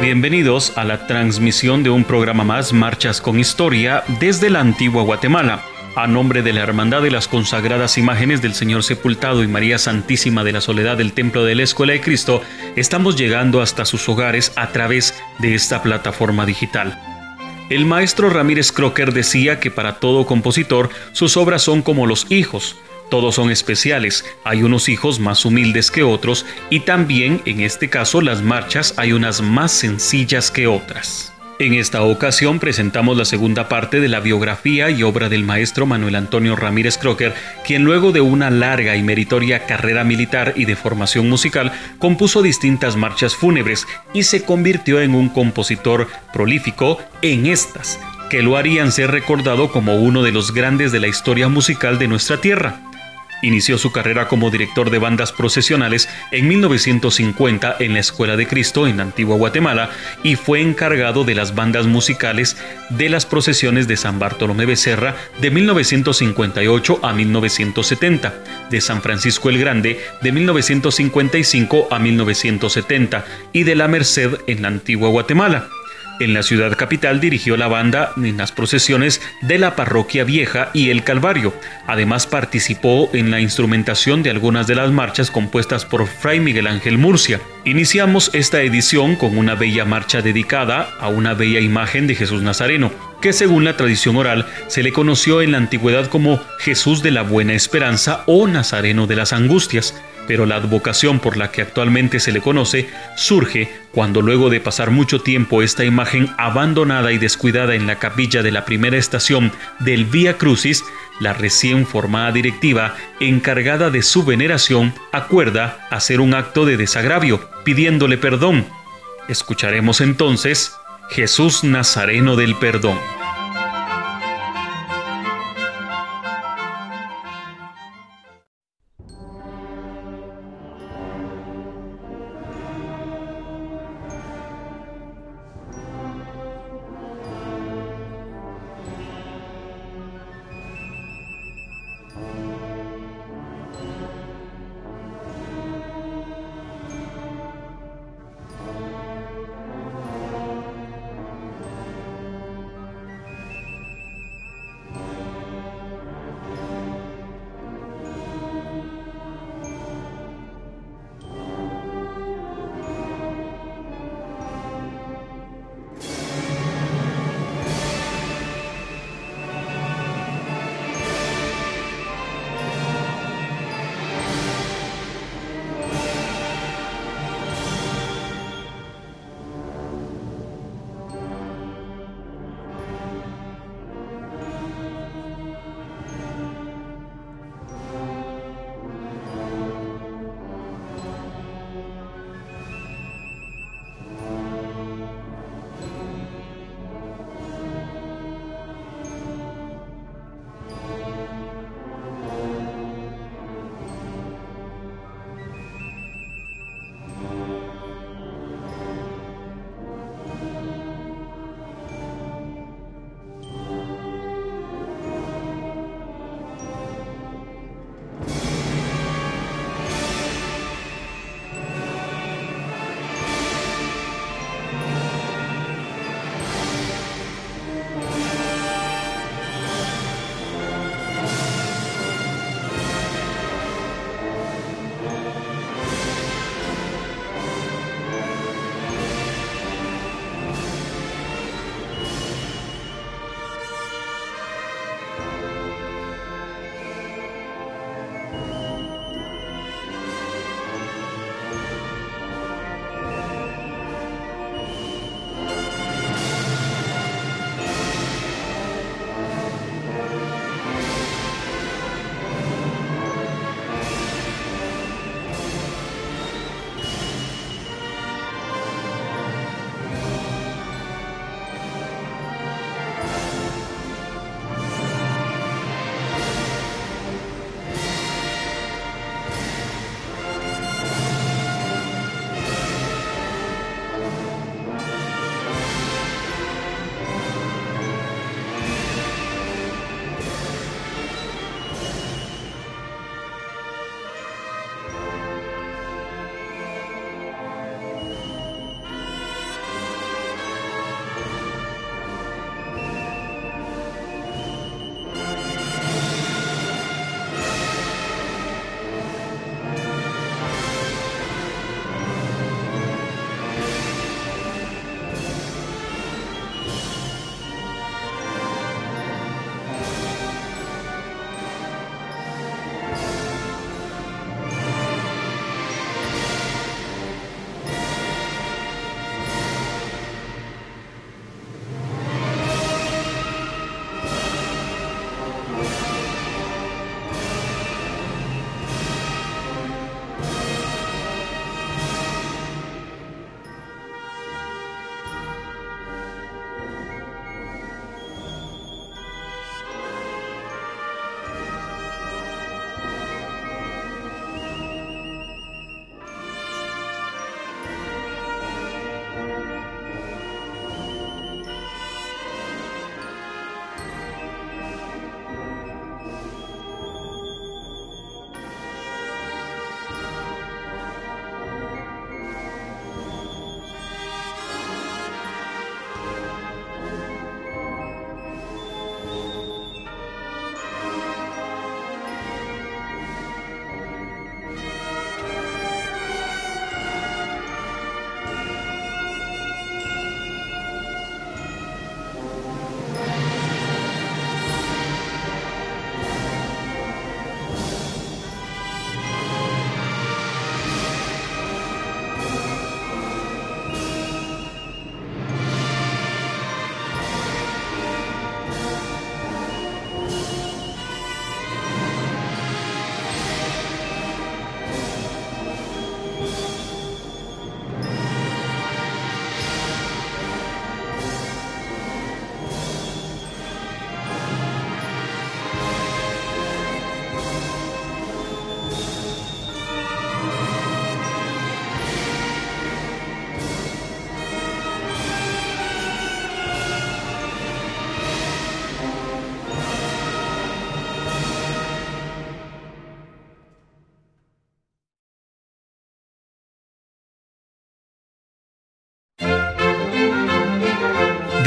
Bienvenidos a la transmisión de un programa más Marchas con Historia desde la antigua Guatemala. A nombre de la Hermandad de las Consagradas Imágenes del Señor Sepultado y María Santísima de la Soledad del Templo de la Escuela de Cristo, estamos llegando hasta sus hogares a través de esta plataforma digital. El maestro Ramírez Crocker decía que para todo compositor sus obras son como los hijos, todos son especiales, hay unos hijos más humildes que otros y también en este caso las marchas hay unas más sencillas que otras. En esta ocasión presentamos la segunda parte de la biografía y obra del maestro Manuel Antonio Ramírez Crocker, quien luego de una larga y meritoria carrera militar y de formación musical compuso distintas marchas fúnebres y se convirtió en un compositor prolífico en estas, que lo harían ser recordado como uno de los grandes de la historia musical de nuestra tierra. Inició su carrera como director de bandas procesionales en 1950 en la Escuela de Cristo en Antigua Guatemala y fue encargado de las bandas musicales de las procesiones de San Bartolomé Becerra de 1958 a 1970, de San Francisco el Grande de 1955 a 1970 y de la Merced en Antigua Guatemala. En la ciudad capital dirigió la banda en las procesiones de la Parroquia Vieja y el Calvario. Además participó en la instrumentación de algunas de las marchas compuestas por Fray Miguel Ángel Murcia. Iniciamos esta edición con una bella marcha dedicada a una bella imagen de Jesús Nazareno, que según la tradición oral se le conoció en la antigüedad como Jesús de la Buena Esperanza o Nazareno de las Angustias pero la advocación por la que actualmente se le conoce surge cuando luego de pasar mucho tiempo esta imagen abandonada y descuidada en la capilla de la primera estación del Vía Crucis, la recién formada directiva encargada de su veneración acuerda hacer un acto de desagravio pidiéndole perdón. Escucharemos entonces Jesús Nazareno del Perdón.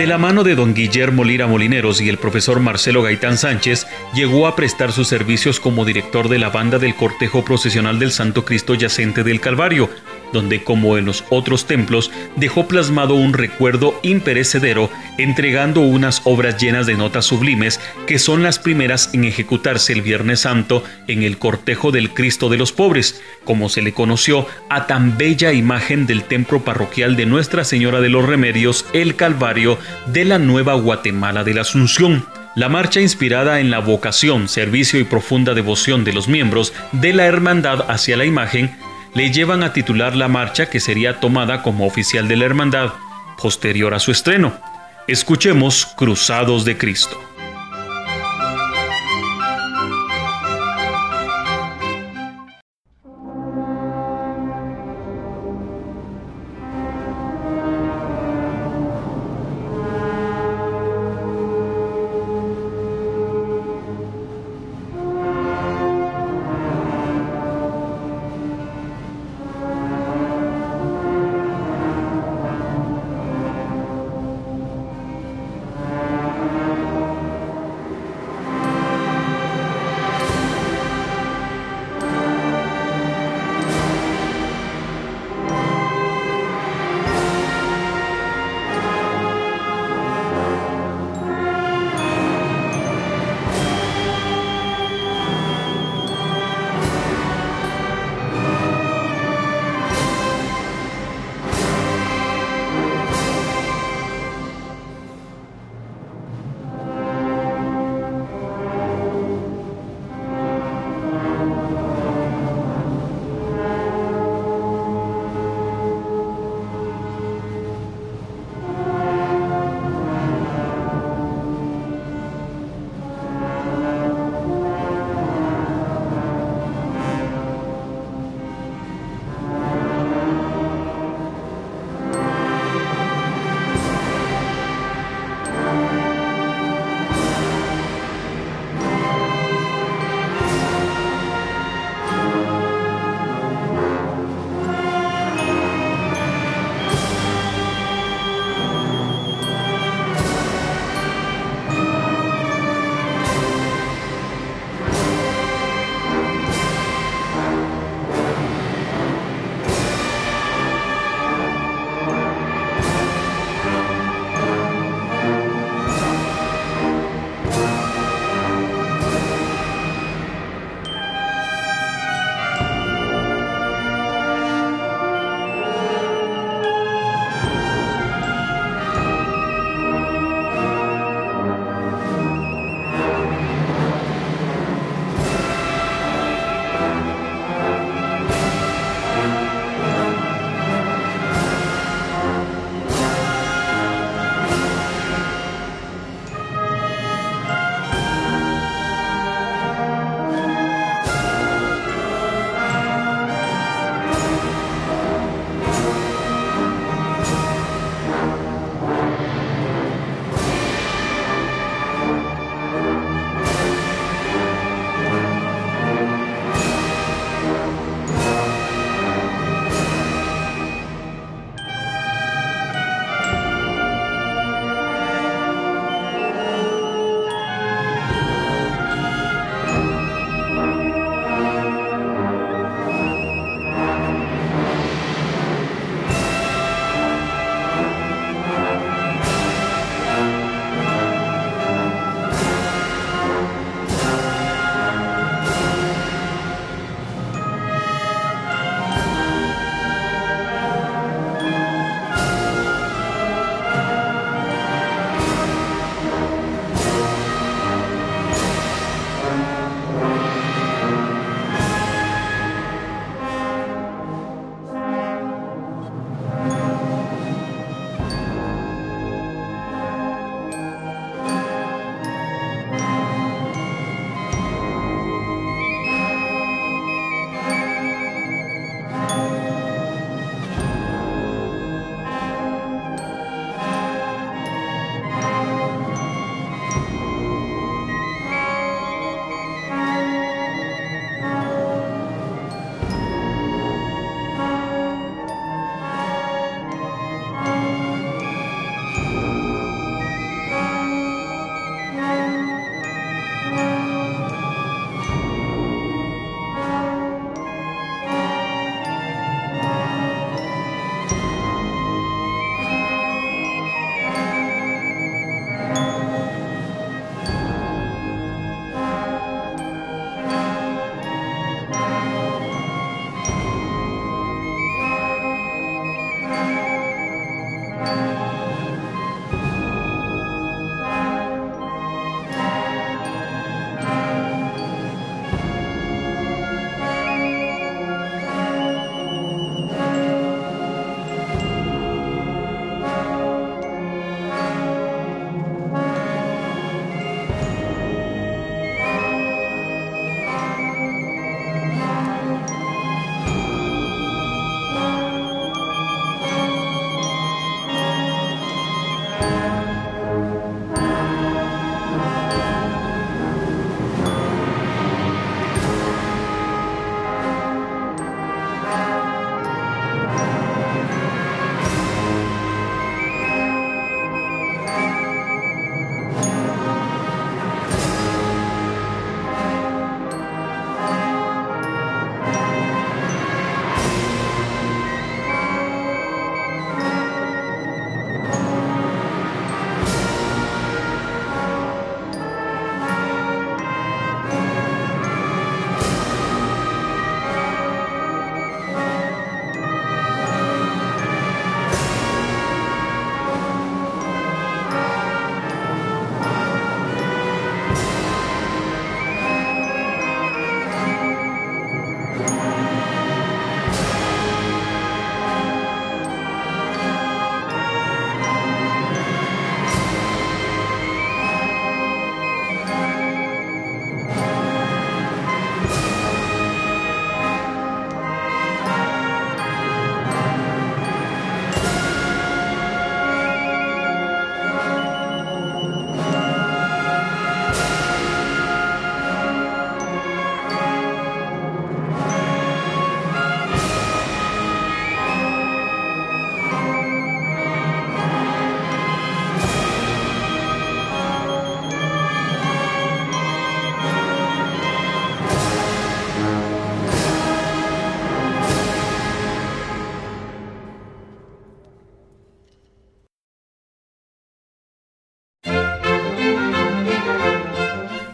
De la mano de don Guillermo Lira Molineros y el profesor Marcelo Gaitán Sánchez, llegó a prestar sus servicios como director de la banda del cortejo procesional del Santo Cristo Yacente del Calvario, donde como en los otros templos dejó plasmado un recuerdo imperecedero entregando unas obras llenas de notas sublimes que son las primeras en ejecutarse el Viernes Santo en el cortejo del Cristo de los pobres, como se le conoció a tan bella imagen del templo parroquial de Nuestra Señora de los Remedios, el Calvario, de la Nueva Guatemala de la Asunción. La marcha inspirada en la vocación, servicio y profunda devoción de los miembros de la hermandad hacia la imagen, le llevan a titular la marcha que sería tomada como oficial de la hermandad, posterior a su estreno. Escuchemos Cruzados de Cristo.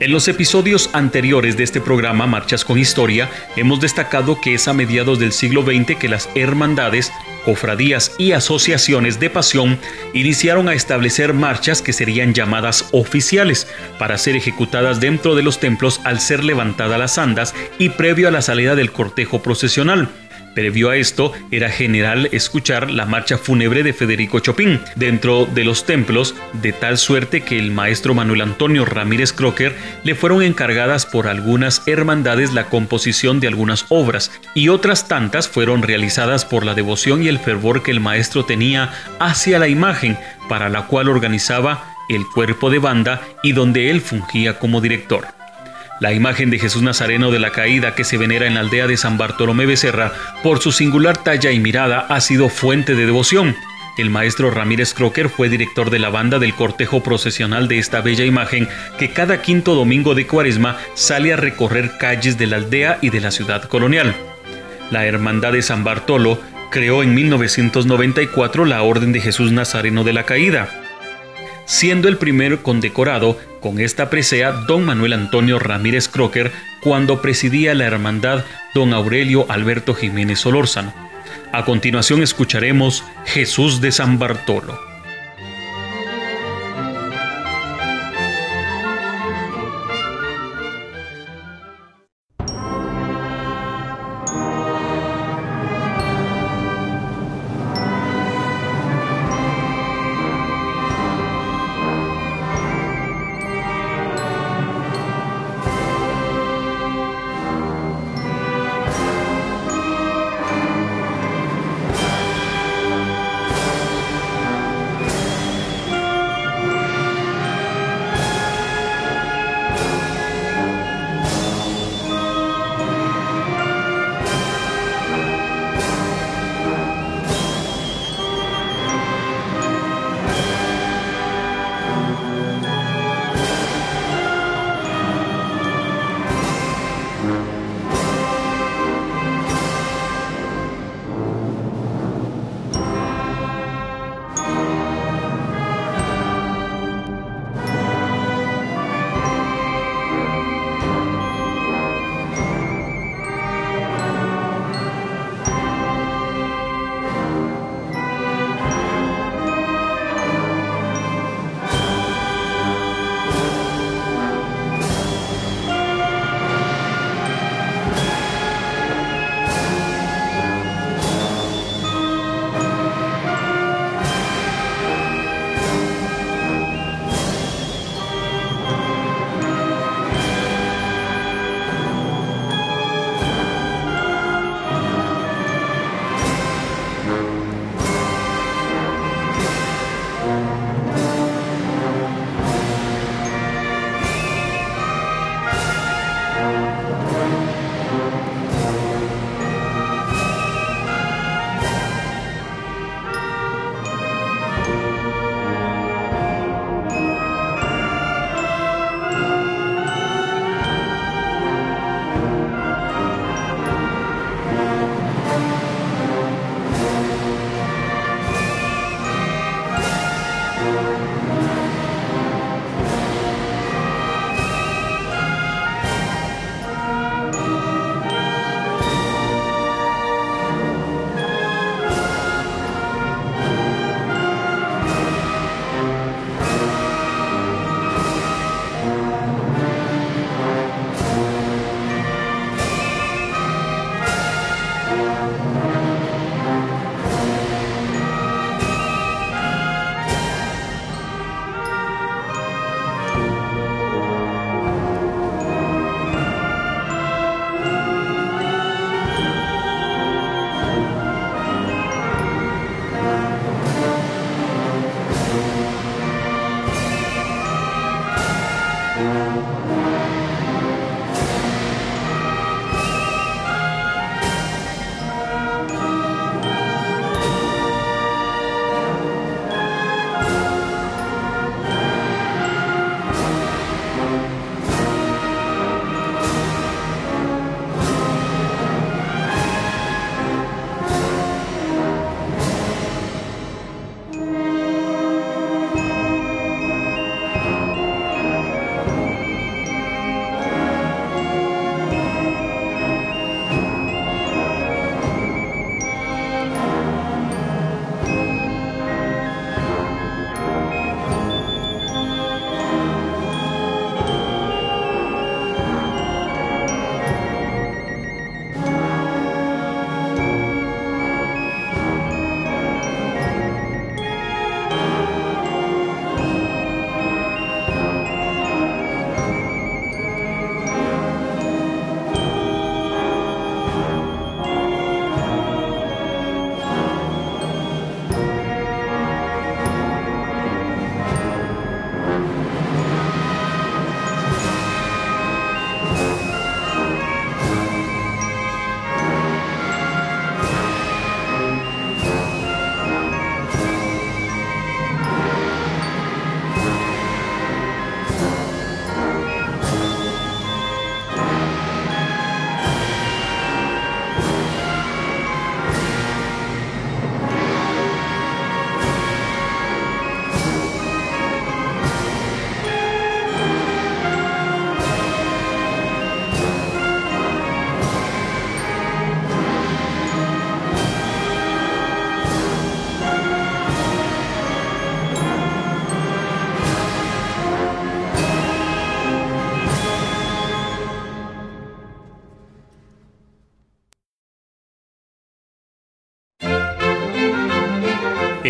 En los episodios anteriores de este programa Marchas con Historia, hemos destacado que es a mediados del siglo XX que las hermandades, cofradías y asociaciones de pasión iniciaron a establecer marchas que serían llamadas oficiales para ser ejecutadas dentro de los templos al ser levantadas las andas y previo a la salida del cortejo procesional. Previo a esto, era general escuchar la marcha fúnebre de Federico Chopin dentro de los templos, de tal suerte que el maestro Manuel Antonio Ramírez Crocker le fueron encargadas por algunas hermandades la composición de algunas obras, y otras tantas fueron realizadas por la devoción y el fervor que el maestro tenía hacia la imagen, para la cual organizaba el cuerpo de banda y donde él fungía como director. La imagen de Jesús Nazareno de la Caída que se venera en la aldea de San Bartolomé Becerra, por su singular talla y mirada, ha sido fuente de devoción. El maestro Ramírez Crocker fue director de la banda del cortejo procesional de esta bella imagen que cada quinto domingo de cuaresma sale a recorrer calles de la aldea y de la ciudad colonial. La Hermandad de San Bartolo creó en 1994 la Orden de Jesús Nazareno de la Caída, siendo el primer condecorado con esta presea don Manuel Antonio Ramírez Crocker cuando presidía la hermandad don Aurelio Alberto Jiménez Solórzano. A continuación escucharemos Jesús de San Bartolo.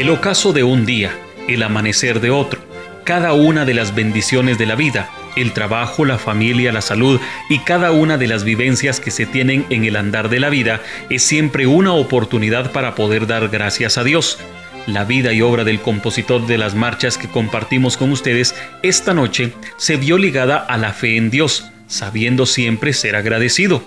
El ocaso de un día, el amanecer de otro, cada una de las bendiciones de la vida, el trabajo, la familia, la salud y cada una de las vivencias que se tienen en el andar de la vida es siempre una oportunidad para poder dar gracias a Dios. La vida y obra del compositor de las marchas que compartimos con ustedes esta noche se vio ligada a la fe en Dios, sabiendo siempre ser agradecido.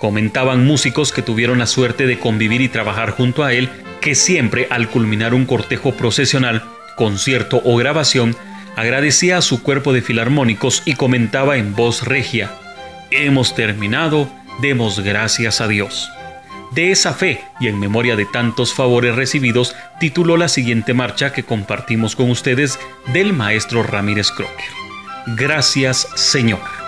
Comentaban músicos que tuvieron la suerte de convivir y trabajar junto a él que siempre al culminar un cortejo procesional, concierto o grabación, agradecía a su cuerpo de filarmónicos y comentaba en voz regia, Hemos terminado, demos gracias a Dios. De esa fe y en memoria de tantos favores recibidos, tituló la siguiente marcha que compartimos con ustedes del maestro Ramírez Crocker. Gracias Señor.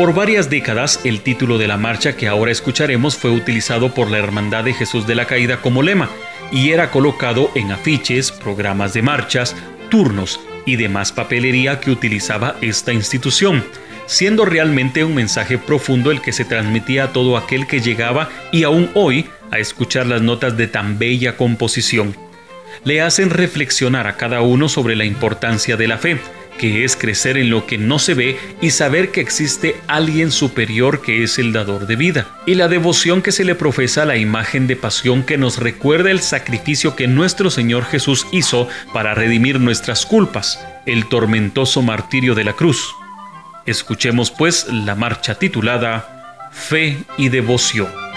Por varias décadas, el título de la marcha que ahora escucharemos fue utilizado por la Hermandad de Jesús de la Caída como lema y era colocado en afiches, programas de marchas, turnos y demás papelería que utilizaba esta institución, siendo realmente un mensaje profundo el que se transmitía a todo aquel que llegaba y aún hoy a escuchar las notas de tan bella composición. Le hacen reflexionar a cada uno sobre la importancia de la fe, que es crecer en lo que no se ve y saber que existe alguien superior que es el dador de vida, y la devoción que se le profesa a la imagen de pasión que nos recuerda el sacrificio que nuestro Señor Jesús hizo para redimir nuestras culpas, el tormentoso martirio de la cruz. Escuchemos pues la marcha titulada Fe y Devoción.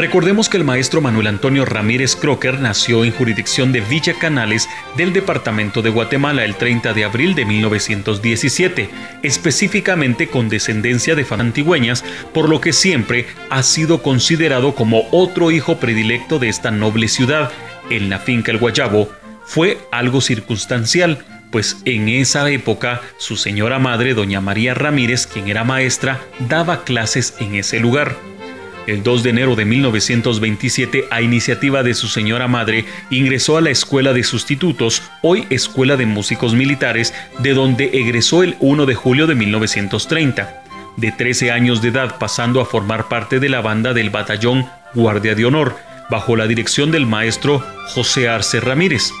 Recordemos que el maestro Manuel Antonio Ramírez Crocker nació en jurisdicción de Villa Canales del departamento de Guatemala el 30 de abril de 1917, específicamente con descendencia de fantigüeñas, por lo que siempre ha sido considerado como otro hijo predilecto de esta noble ciudad. En la finca El Guayabo fue algo circunstancial, pues en esa época su señora madre, doña María Ramírez, quien era maestra, daba clases en ese lugar. El 2 de enero de 1927, a iniciativa de su señora madre, ingresó a la Escuela de Sustitutos, hoy Escuela de Músicos Militares, de donde egresó el 1 de julio de 1930. De 13 años de edad pasando a formar parte de la banda del batallón Guardia de Honor, bajo la dirección del maestro José Arce Ramírez.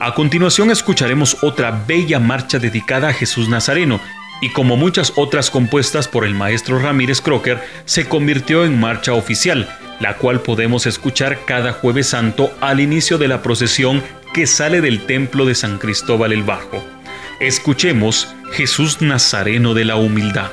A continuación escucharemos otra bella marcha dedicada a Jesús Nazareno, y como muchas otras compuestas por el maestro Ramírez Crocker, se convirtió en marcha oficial, la cual podemos escuchar cada jueves santo al inicio de la procesión que sale del templo de San Cristóbal el Bajo. Escuchemos Jesús Nazareno de la Humildad.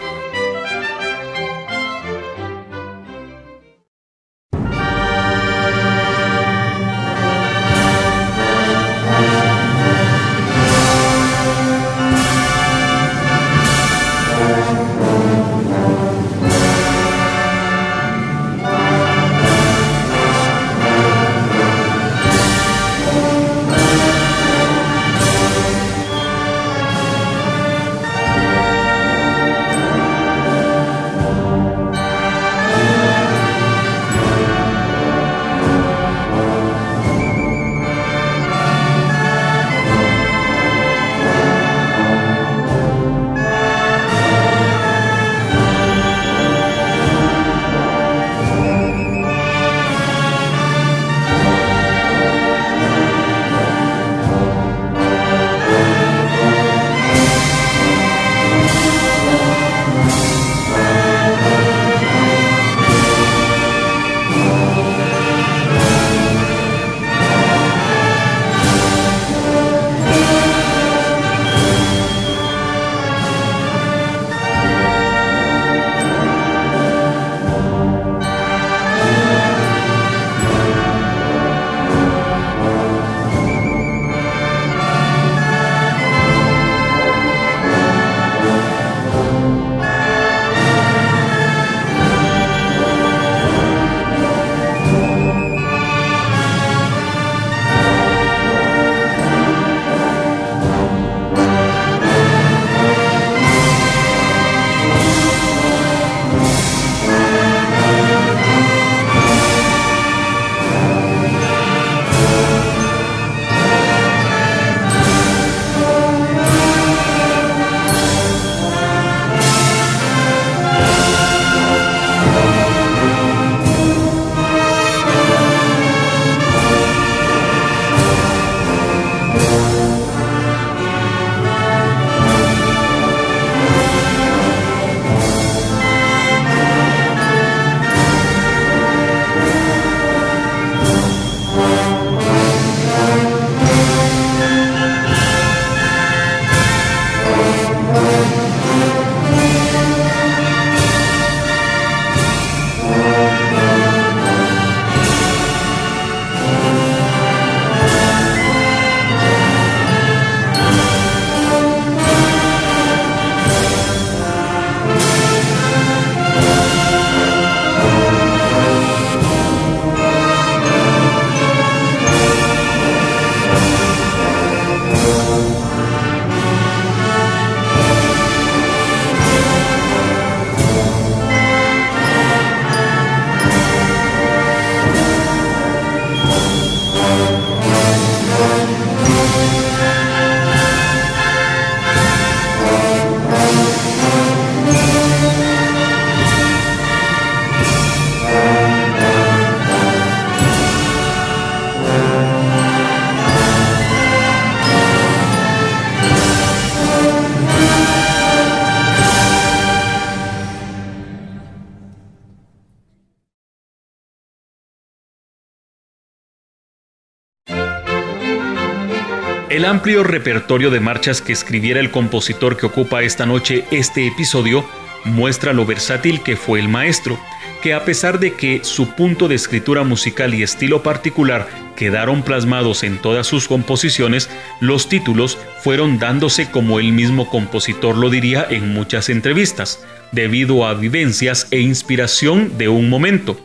Amplio repertorio de marchas que escribiera el compositor que ocupa esta noche este episodio muestra lo versátil que fue el maestro, que a pesar de que su punto de escritura musical y estilo particular quedaron plasmados en todas sus composiciones, los títulos fueron dándose como el mismo compositor lo diría en muchas entrevistas, debido a vivencias e inspiración de un momento,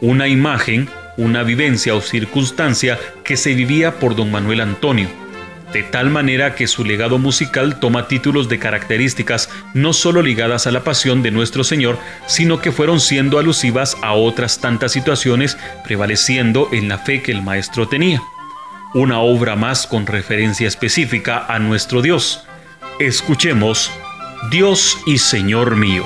una imagen, una vivencia o circunstancia que se vivía por don Manuel Antonio de tal manera que su legado musical toma títulos de características no solo ligadas a la pasión de nuestro Señor, sino que fueron siendo alusivas a otras tantas situaciones, prevaleciendo en la fe que el Maestro tenía. Una obra más con referencia específica a nuestro Dios. Escuchemos, Dios y Señor mío.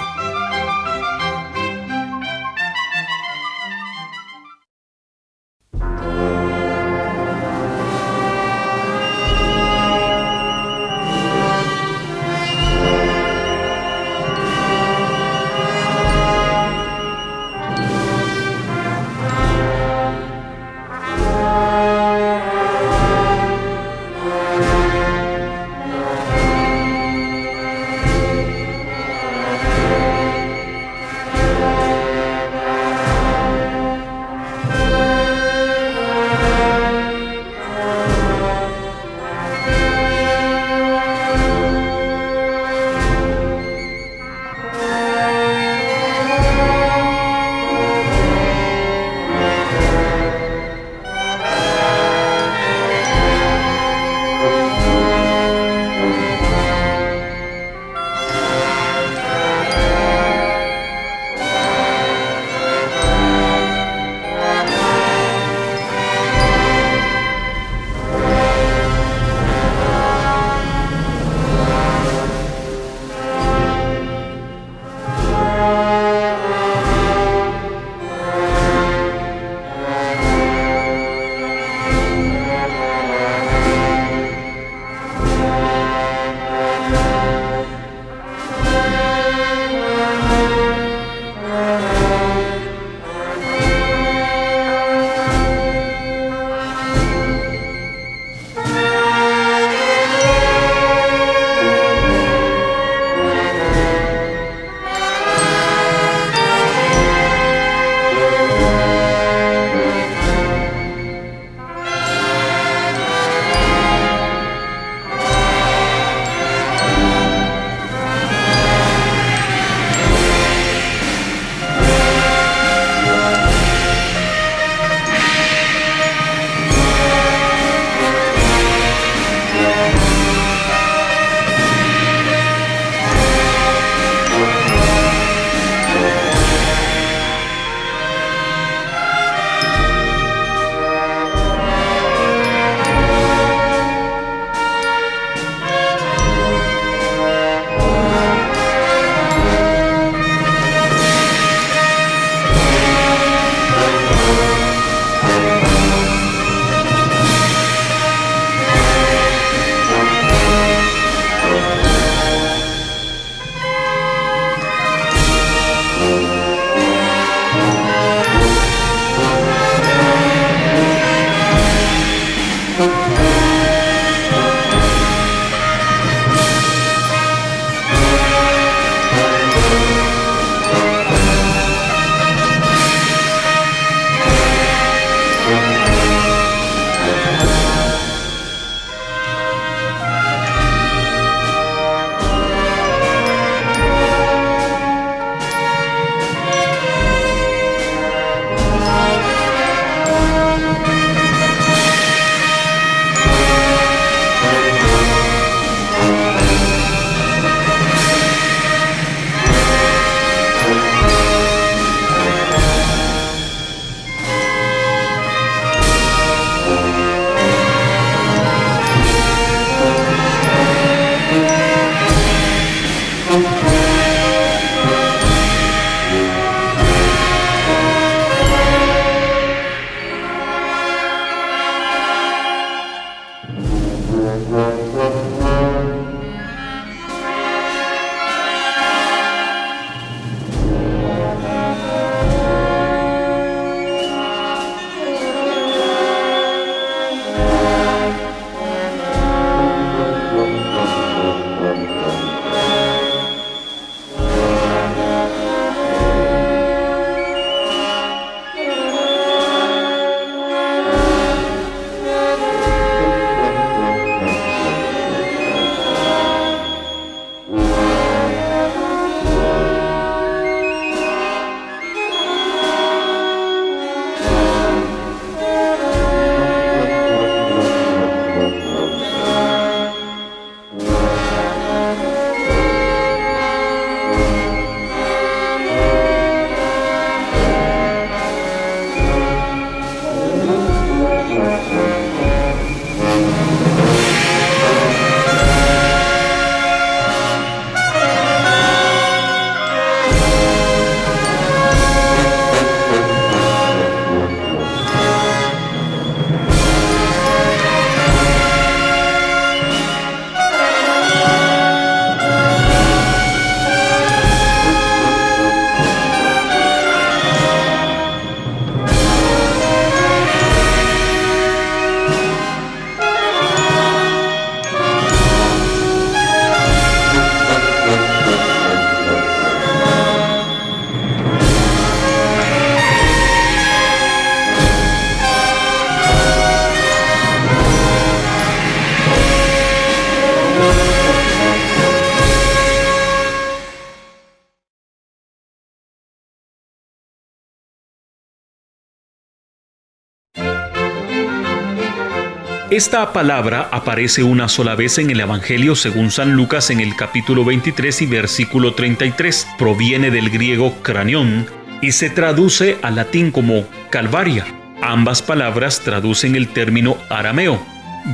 Esta palabra aparece una sola vez en el Evangelio según San Lucas en el capítulo 23 y versículo 33. Proviene del griego cranión y se traduce al latín como calvaria. Ambas palabras traducen el término arameo,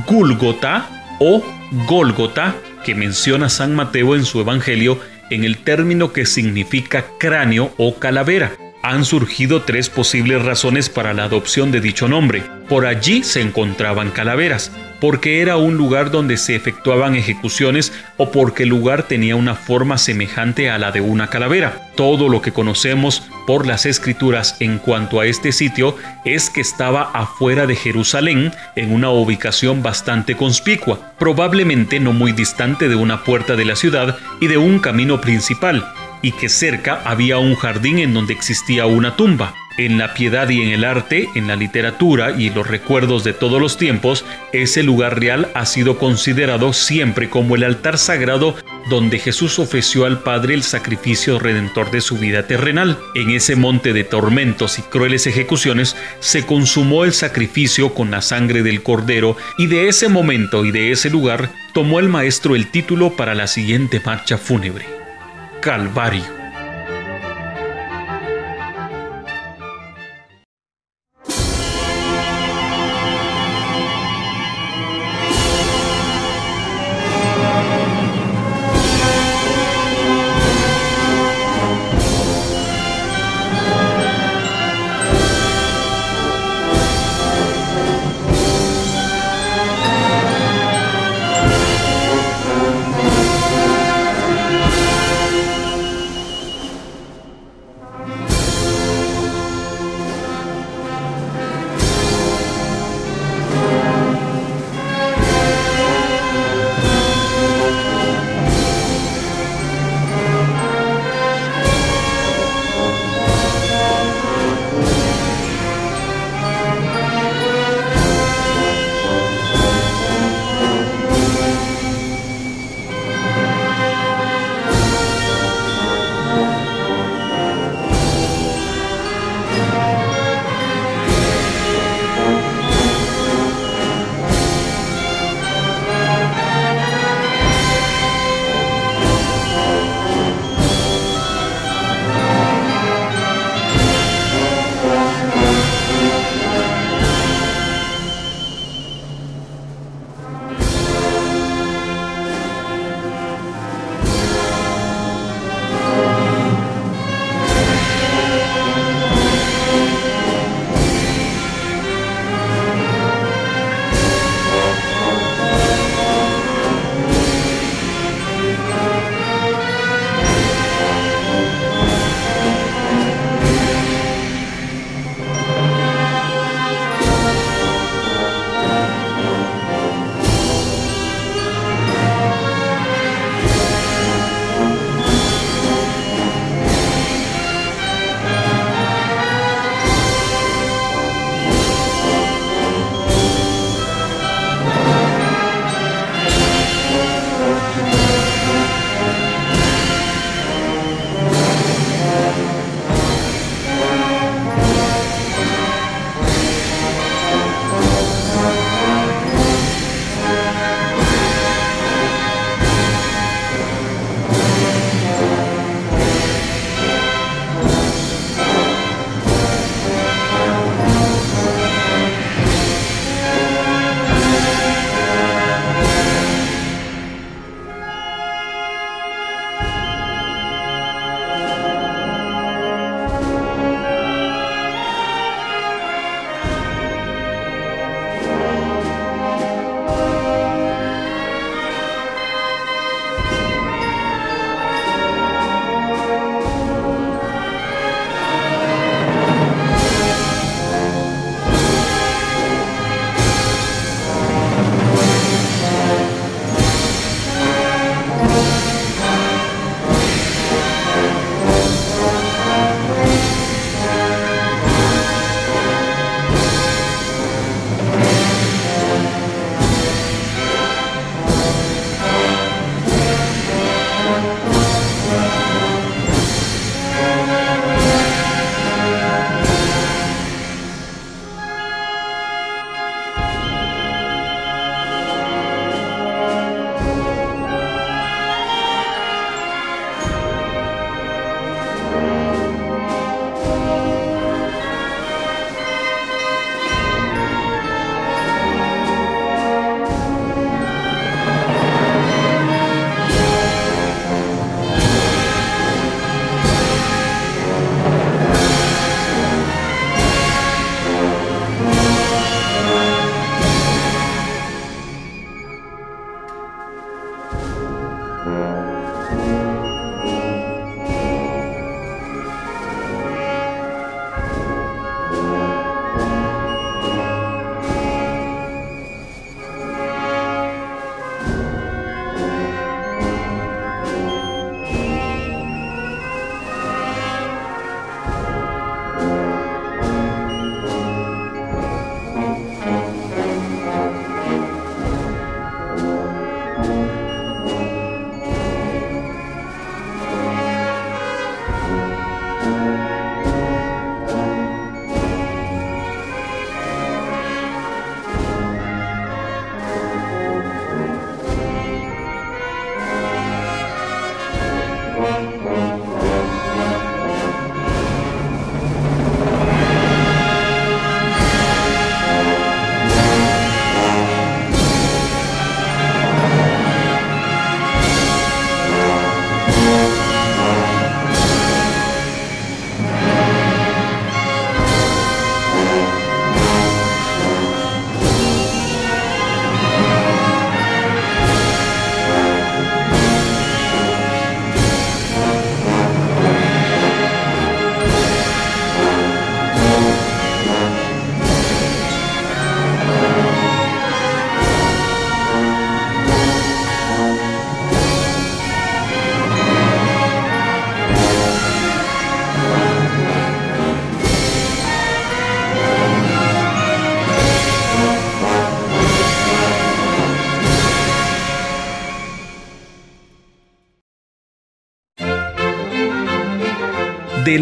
Gulgota o Gólgota, que menciona San Mateo en su Evangelio en el término que significa cráneo o calavera han surgido tres posibles razones para la adopción de dicho nombre. Por allí se encontraban calaveras, porque era un lugar donde se efectuaban ejecuciones o porque el lugar tenía una forma semejante a la de una calavera. Todo lo que conocemos por las escrituras en cuanto a este sitio es que estaba afuera de Jerusalén en una ubicación bastante conspicua, probablemente no muy distante de una puerta de la ciudad y de un camino principal y que cerca había un jardín en donde existía una tumba. En la piedad y en el arte, en la literatura y los recuerdos de todos los tiempos, ese lugar real ha sido considerado siempre como el altar sagrado donde Jesús ofreció al Padre el sacrificio redentor de su vida terrenal. En ese monte de tormentos y crueles ejecuciones se consumó el sacrificio con la sangre del Cordero y de ese momento y de ese lugar tomó el Maestro el título para la siguiente marcha fúnebre. Calvario.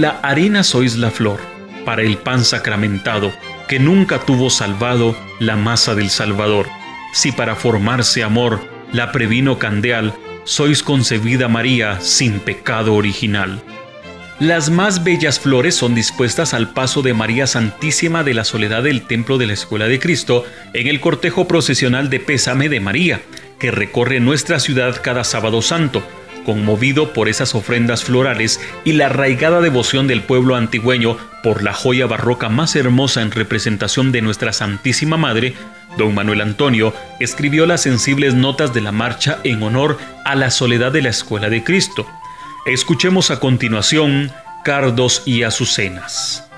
La harina sois la flor, para el pan sacramentado, que nunca tuvo salvado la masa del Salvador. Si para formarse amor la previno candeal, sois concebida María sin pecado original. Las más bellas flores son dispuestas al paso de María Santísima de la Soledad del Templo de la Escuela de Cristo en el cortejo procesional de Pésame de María, que recorre nuestra ciudad cada sábado santo, conmovido por esas ofrendas florales y la arraigada devoción del pueblo antigüeño por la joya barroca más hermosa en representación de nuestra Santísima Madre, don Manuel Antonio escribió las sensibles notas de la marcha en honor a la soledad de la Escuela de Cristo. Escuchemos a continuación Cardos y Azucenas.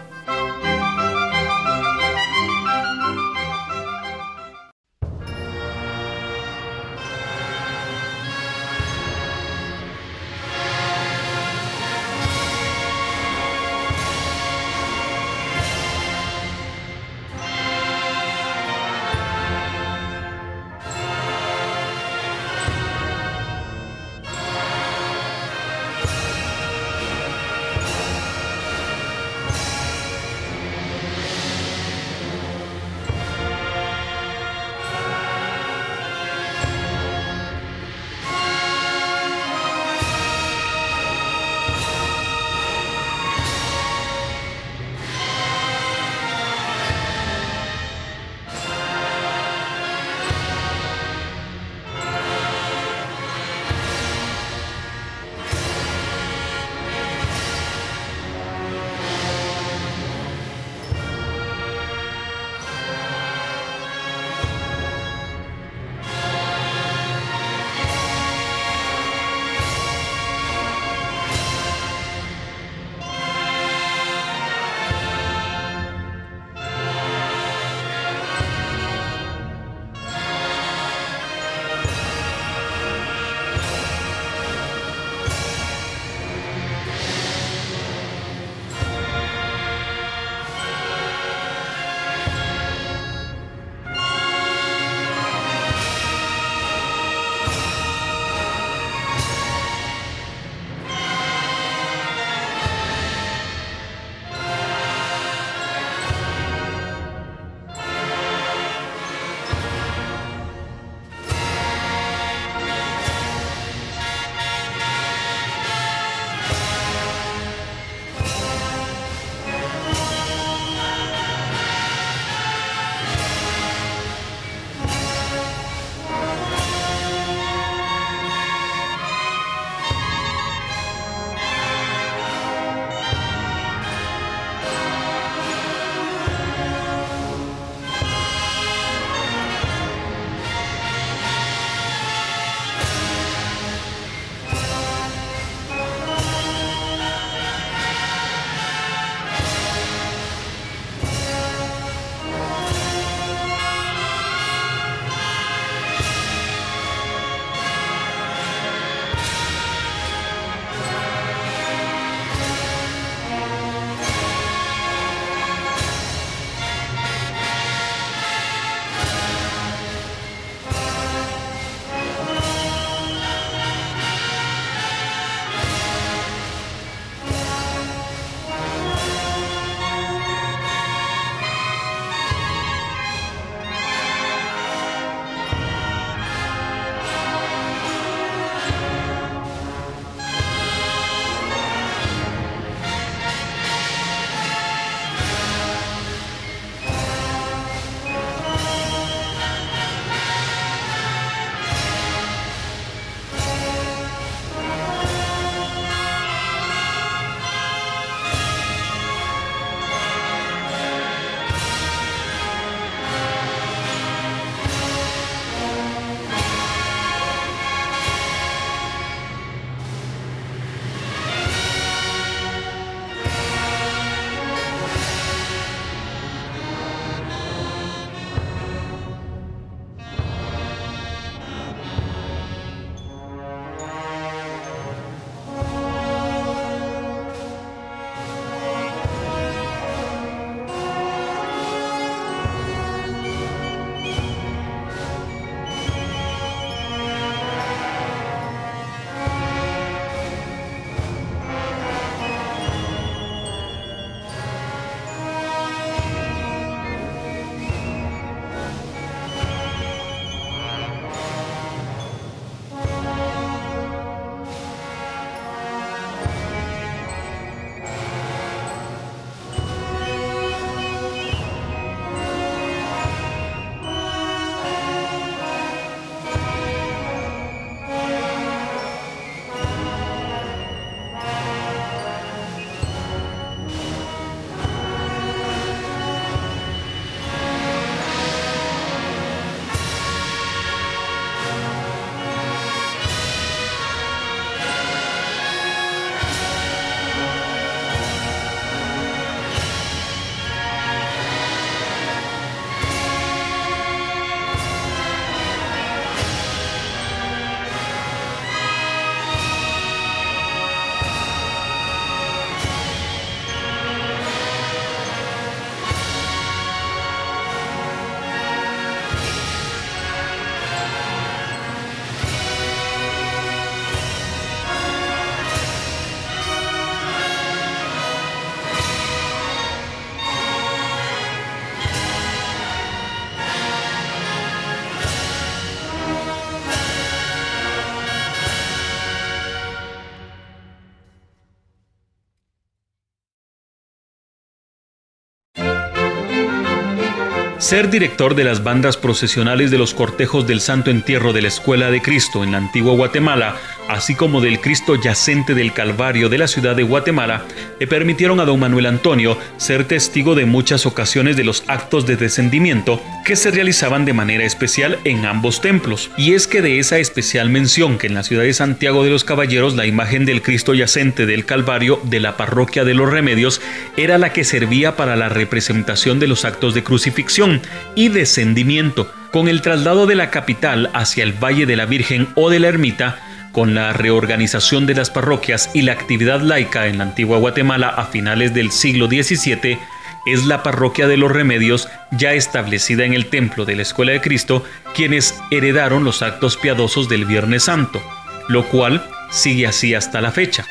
Ser director de las bandas procesionales de los cortejos del Santo Entierro de la Escuela de Cristo en la antigua Guatemala, así como del Cristo yacente del Calvario de la ciudad de Guatemala, le permitieron a don Manuel Antonio ser testigo de muchas ocasiones de los actos de descendimiento que se realizaban de manera especial en ambos templos. Y es que de esa especial mención que en la ciudad de Santiago de los Caballeros la imagen del Cristo yacente del Calvario de la parroquia de los Remedios era la que servía para la representación de los actos de crucifixión y descendimiento, con el traslado de la capital hacia el Valle de la Virgen o de la Ermita, con la reorganización de las parroquias y la actividad laica en la antigua Guatemala a finales del siglo XVII, es la parroquia de los remedios ya establecida en el templo de la Escuela de Cristo quienes heredaron los actos piadosos del Viernes Santo, lo cual sigue así hasta la fecha.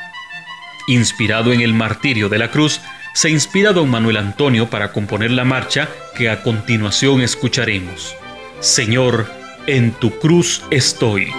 Inspirado en el martirio de la cruz, se inspira don Manuel Antonio para componer la marcha que a continuación escucharemos. Señor, en tu cruz estoy.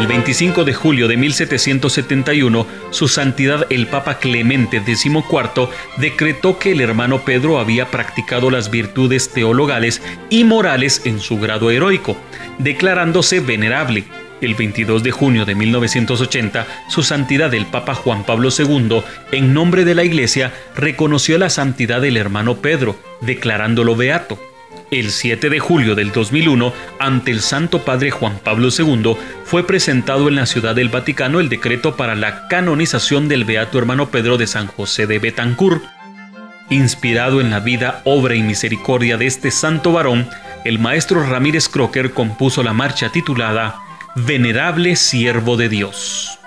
El 25 de julio de 1771, su santidad el Papa Clemente XIV decretó que el hermano Pedro había practicado las virtudes teologales y morales en su grado heroico, declarándose venerable. El 22 de junio de 1980, su santidad el Papa Juan Pablo II, en nombre de la Iglesia, reconoció la santidad del hermano Pedro, declarándolo beato. El 7 de julio del 2001, ante el Santo Padre Juan Pablo II, fue presentado en la Ciudad del Vaticano el decreto para la canonización del Beato Hermano Pedro de San José de Betancourt. Inspirado en la vida, obra y misericordia de este santo varón, el maestro Ramírez Crocker compuso la marcha titulada Venerable Siervo de Dios.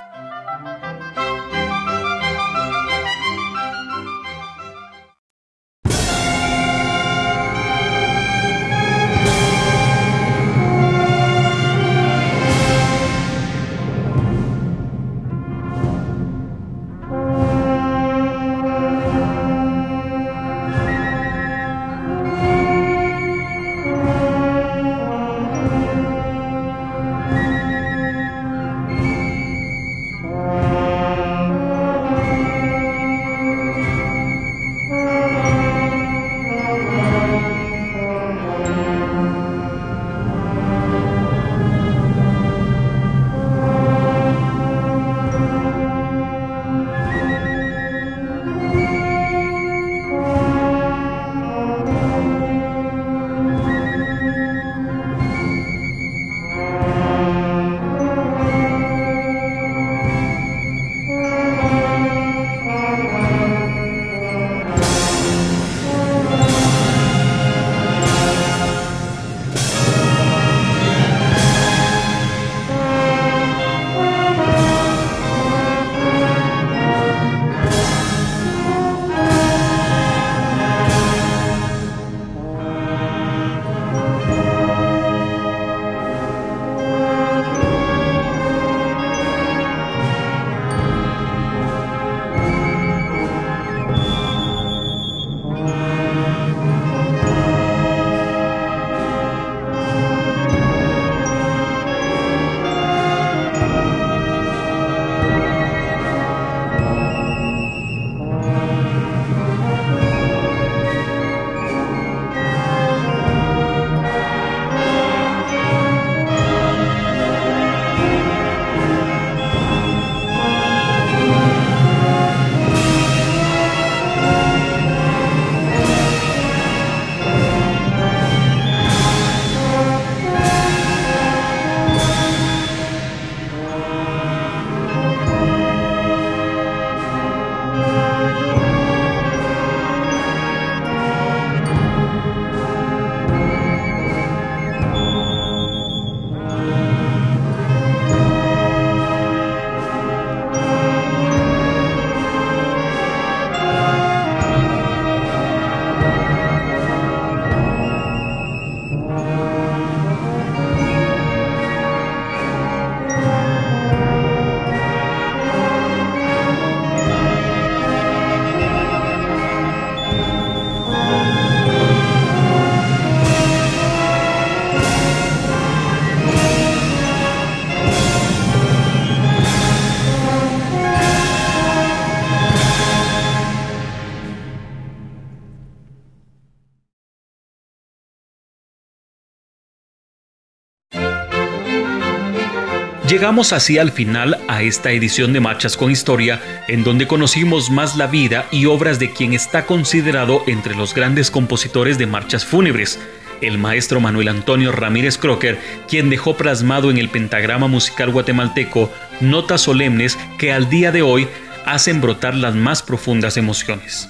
Llegamos así al final a esta edición de Marchas con Historia, en donde conocimos más la vida y obras de quien está considerado entre los grandes compositores de marchas fúnebres, el maestro Manuel Antonio Ramírez Crocker, quien dejó plasmado en el pentagrama musical guatemalteco notas solemnes que al día de hoy hacen brotar las más profundas emociones.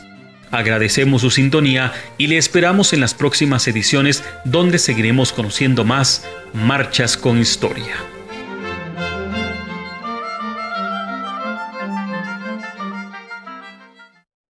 Agradecemos su sintonía y le esperamos en las próximas ediciones donde seguiremos conociendo más Marchas con Historia.